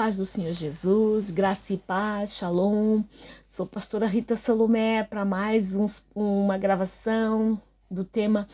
paz do Senhor Jesus, graça e paz, shalom. Sou pastora Rita Salomé para mais um, uma gravação do tema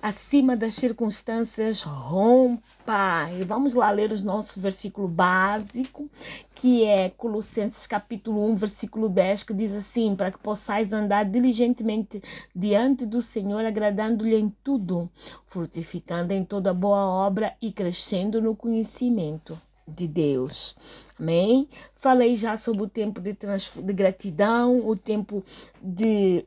Acima das circunstâncias, rompa. E vamos lá ler o nosso versículo básico, que é Colossenses capítulo 1, versículo 10, que diz assim: Para que possais andar diligentemente diante do Senhor, agradando-lhe em tudo, frutificando em toda boa obra e crescendo no conhecimento de Deus. Amém? Falei já sobre o tempo de, de gratidão, o tempo de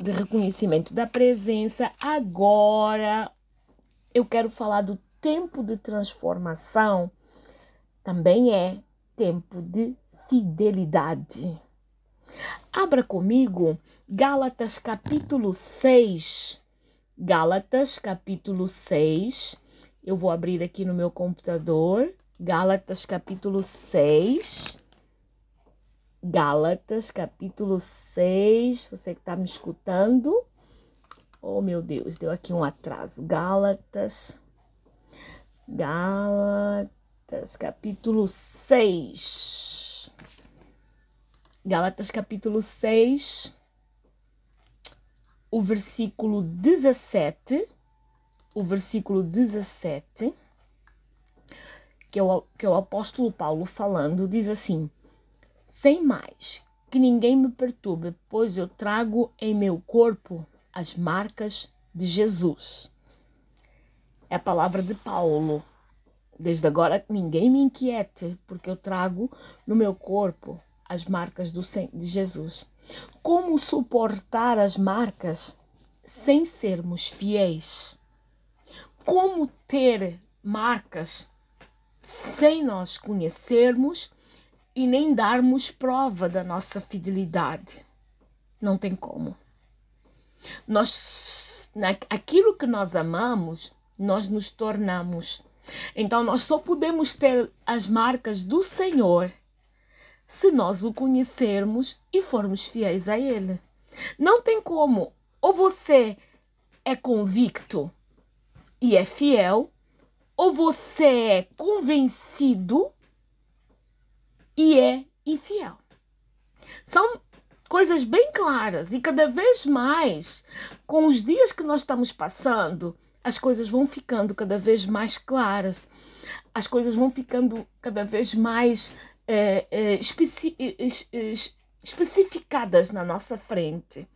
de reconhecimento da presença. Agora eu quero falar do tempo de transformação. Também é tempo de fidelidade. Abra comigo Gálatas capítulo 6. Gálatas capítulo 6. Eu vou abrir aqui no meu computador. Gálatas capítulo 6. Gálatas, capítulo 6. Você que está me escutando. Oh, meu Deus, deu aqui um atraso. Gálatas. Gálatas, capítulo 6. Gálatas, capítulo 6. O versículo 17. O versículo 17. Que é o, que é o apóstolo Paulo falando, diz assim sem mais, que ninguém me perturbe, pois eu trago em meu corpo as marcas de Jesus. É a palavra de Paulo. Desde agora ninguém me inquiete, porque eu trago no meu corpo as marcas do, de Jesus. Como suportar as marcas sem sermos fiéis? Como ter marcas sem nós conhecermos e nem darmos prova da nossa fidelidade. Não tem como. Nós, aquilo que nós amamos, nós nos tornamos. Então nós só podemos ter as marcas do Senhor se nós o conhecermos e formos fiéis a Ele. Não tem como. Ou você é convicto e é fiel, ou você é convencido e é infiel. São coisas bem claras e cada vez mais, com os dias que nós estamos passando, as coisas vão ficando cada vez mais claras, as coisas vão ficando cada vez mais é, é, especi especificadas na nossa frente.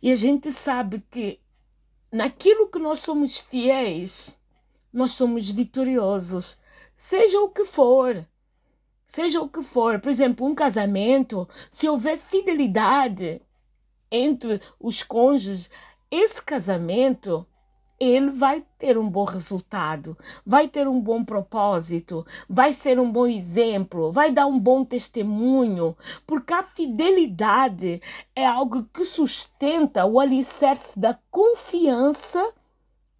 E a gente sabe que naquilo que nós somos fiéis, nós somos vitoriosos, seja o que for. Seja o que for, por exemplo, um casamento, se houver fidelidade entre os cônjuges, esse casamento ele vai ter um bom resultado, vai ter um bom propósito, vai ser um bom exemplo, vai dar um bom testemunho, porque a fidelidade é algo que sustenta o alicerce da confiança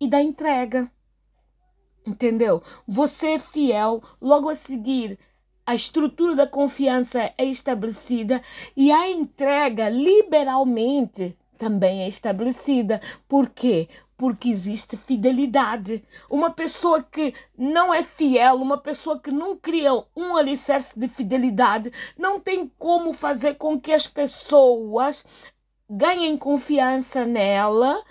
e da entrega. Entendeu? Você é fiel, logo a seguir a estrutura da confiança é estabelecida e a entrega liberalmente também é estabelecida. Por quê? Porque existe fidelidade. Uma pessoa que não é fiel, uma pessoa que não cria um alicerce de fidelidade, não tem como fazer com que as pessoas ganhem confiança nela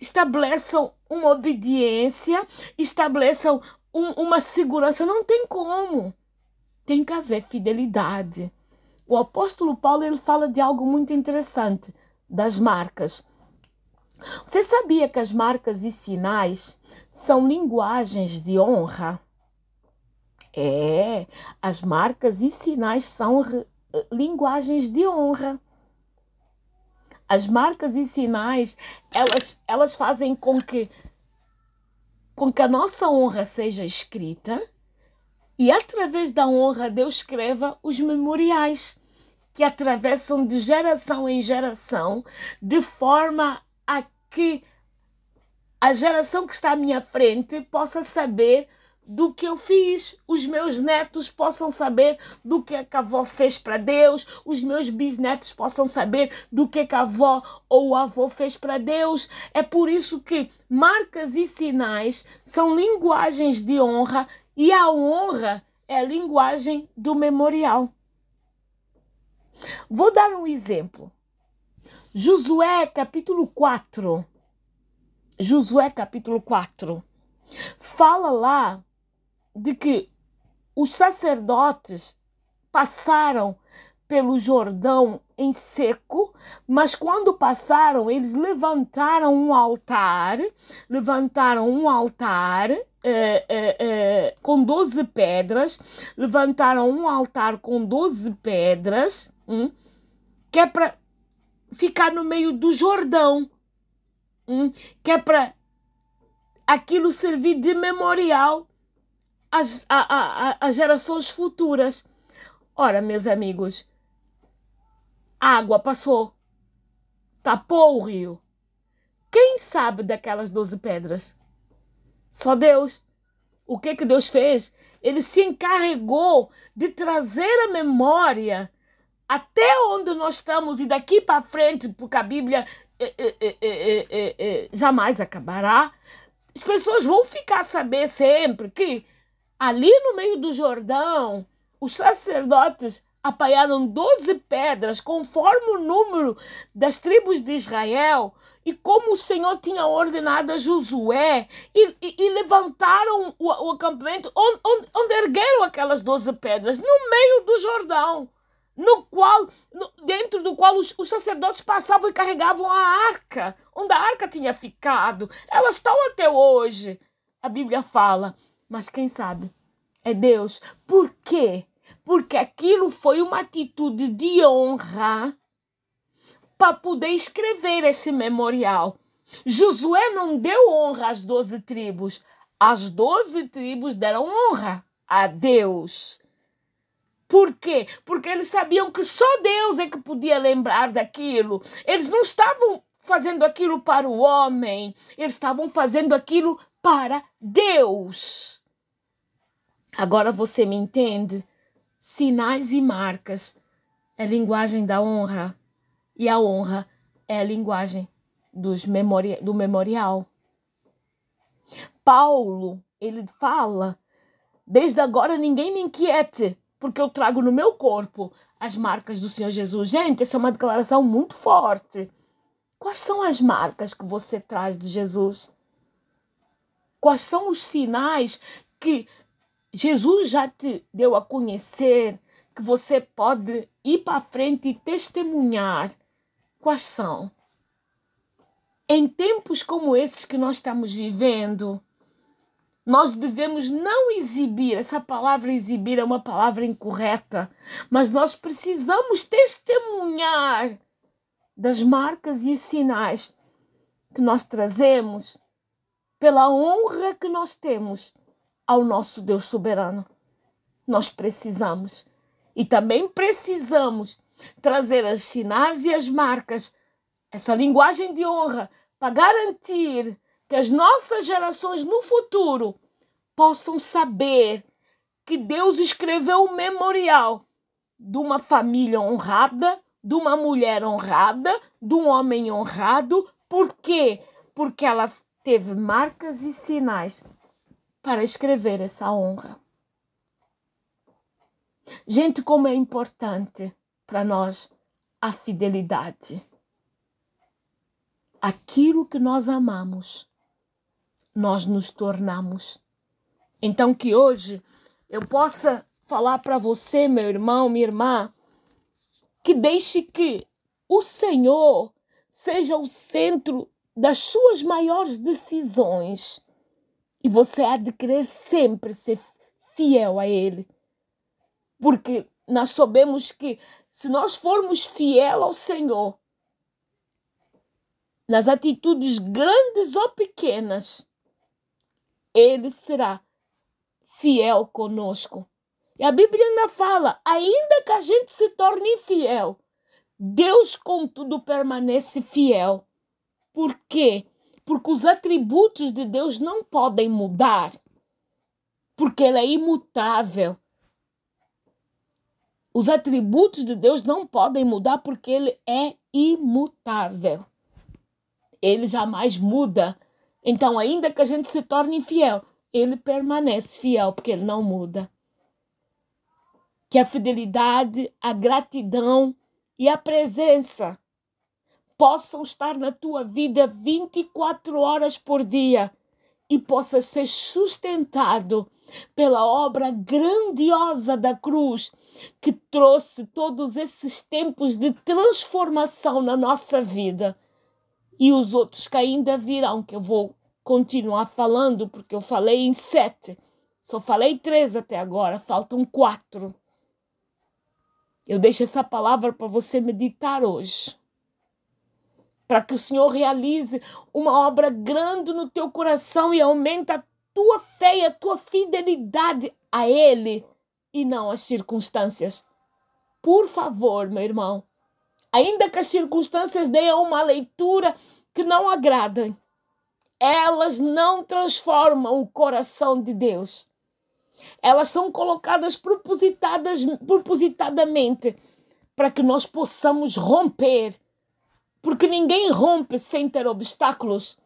estabeleçam uma obediência, estabeleçam um, uma segurança. Não tem como tem que haver fidelidade. O apóstolo Paulo ele fala de algo muito interessante, das marcas. Você sabia que as marcas e sinais são linguagens de honra? É, as marcas e sinais são linguagens de honra. As marcas e sinais, elas, elas fazem com que, com que a nossa honra seja escrita e através da honra, Deus escreva os memoriais que atravessam de geração em geração, de forma a que a geração que está à minha frente possa saber do que eu fiz, os meus netos possam saber do que a avó fez para Deus, os meus bisnetos possam saber do que a avó ou o avô fez para Deus. É por isso que marcas e sinais são linguagens de honra e a honra é a linguagem do memorial. Vou dar um exemplo. Josué capítulo 4. Josué capítulo 4. Fala lá de que os sacerdotes passaram pelo Jordão em seco, mas quando passaram, eles levantaram um altar, levantaram um altar eh, eh, eh, com 12 pedras, levantaram um altar com 12 pedras, hum, que é para ficar no meio do Jordão, hum, que é para aquilo servir de memorial às, às, às gerações futuras. Ora, meus amigos, a água passou, tapou o rio. Quem sabe daquelas doze pedras? Só Deus. O que que Deus fez? Ele se encarregou de trazer a memória até onde nós estamos e daqui para frente, porque a Bíblia é, é, é, jamais acabará. As pessoas vão ficar a saber sempre que ali no meio do Jordão, os sacerdotes apaiaram doze pedras, conforme o número das tribos de Israel, e como o Senhor tinha ordenado a Josué, e, e, e levantaram o, o acampamento, onde, onde, onde, ergueram aquelas doze pedras, no meio do Jordão, no qual, no, dentro do qual os, os sacerdotes passavam e carregavam a arca, onde a arca tinha ficado. Elas estão até hoje, a Bíblia fala, mas quem sabe? É Deus. Por quê? porque aquilo foi uma atitude de honra para poder escrever esse memorial. Josué não deu honra às doze tribos, as doze tribos deram honra a Deus. Por quê? Porque eles sabiam que só Deus é que podia lembrar daquilo. Eles não estavam fazendo aquilo para o homem, eles estavam fazendo aquilo para Deus. Agora você me entende? sinais e marcas é linguagem da honra e a honra é a linguagem dos memori do memorial. Paulo, ele fala: Desde agora ninguém me inquiete, porque eu trago no meu corpo as marcas do Senhor Jesus. Gente, essa é uma declaração muito forte. Quais são as marcas que você traz de Jesus? Quais são os sinais que Jesus já te deu a conhecer que você pode ir para frente e testemunhar quais são. Em tempos como esses que nós estamos vivendo, nós devemos não exibir, essa palavra exibir é uma palavra incorreta, mas nós precisamos testemunhar das marcas e sinais que nós trazemos pela honra que nós temos ao nosso Deus soberano. Nós precisamos e também precisamos trazer as sinais e as marcas, essa linguagem de honra, para garantir que as nossas gerações no futuro possam saber que Deus escreveu um memorial de uma família honrada, de uma mulher honrada, de um homem honrado. Por quê? Porque ela teve marcas e sinais para escrever essa honra. Gente, como é importante para nós a fidelidade. Aquilo que nós amamos, nós nos tornamos. Então, que hoje eu possa falar para você, meu irmão, minha irmã, que deixe que o Senhor seja o centro das suas maiores decisões e você há de querer sempre ser fiel a Ele. Porque nós sabemos que se nós formos fiel ao Senhor, nas atitudes grandes ou pequenas, Ele será fiel conosco. E a Bíblia ainda fala: ainda que a gente se torne infiel, Deus, contudo, permanece fiel. Por quê? porque os atributos de Deus não podem mudar, porque Ele é imutável. Os atributos de Deus não podem mudar porque Ele é imutável. Ele jamais muda. Então, ainda que a gente se torne infiel, Ele permanece fiel porque Ele não muda. Que a fidelidade, a gratidão e a presença possam estar na tua vida 24 horas por dia e possa ser sustentado pela obra grandiosa da cruz que trouxe todos esses tempos de transformação na nossa vida e os outros que ainda virão, que eu vou continuar falando, porque eu falei em sete, só falei três até agora, faltam quatro. Eu deixo essa palavra para você meditar hoje. Para que o Senhor realize uma obra grande no teu coração e aumente a tua fé e a tua fidelidade a Ele e não às circunstâncias. Por favor, meu irmão, ainda que as circunstâncias deem uma leitura que não agradem, elas não transformam o coração de Deus. Elas são colocadas propositadas, propositadamente para que nós possamos romper. Porque ninguém rompe sem ter obstáculos.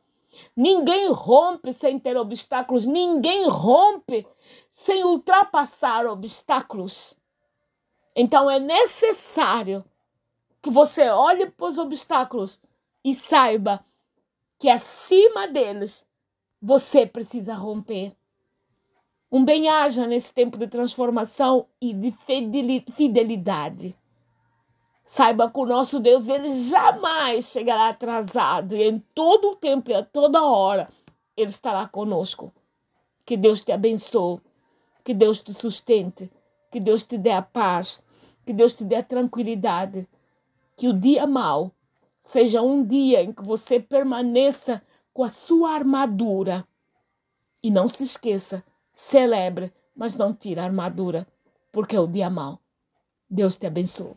Ninguém rompe sem ter obstáculos. Ninguém rompe sem ultrapassar obstáculos. Então é necessário que você olhe para os obstáculos e saiba que acima deles você precisa romper. Um bem-aja nesse tempo de transformação e de fidelidade. Saiba que o nosso Deus ele jamais chegará atrasado e em todo o tempo e a toda hora ele estará conosco. Que Deus te abençoe, que Deus te sustente, que Deus te dê a paz, que Deus te dê a tranquilidade, que o dia mau seja um dia em que você permaneça com a sua armadura. E não se esqueça celebre, mas não tire a armadura, porque é o dia mau. Deus te abençoe.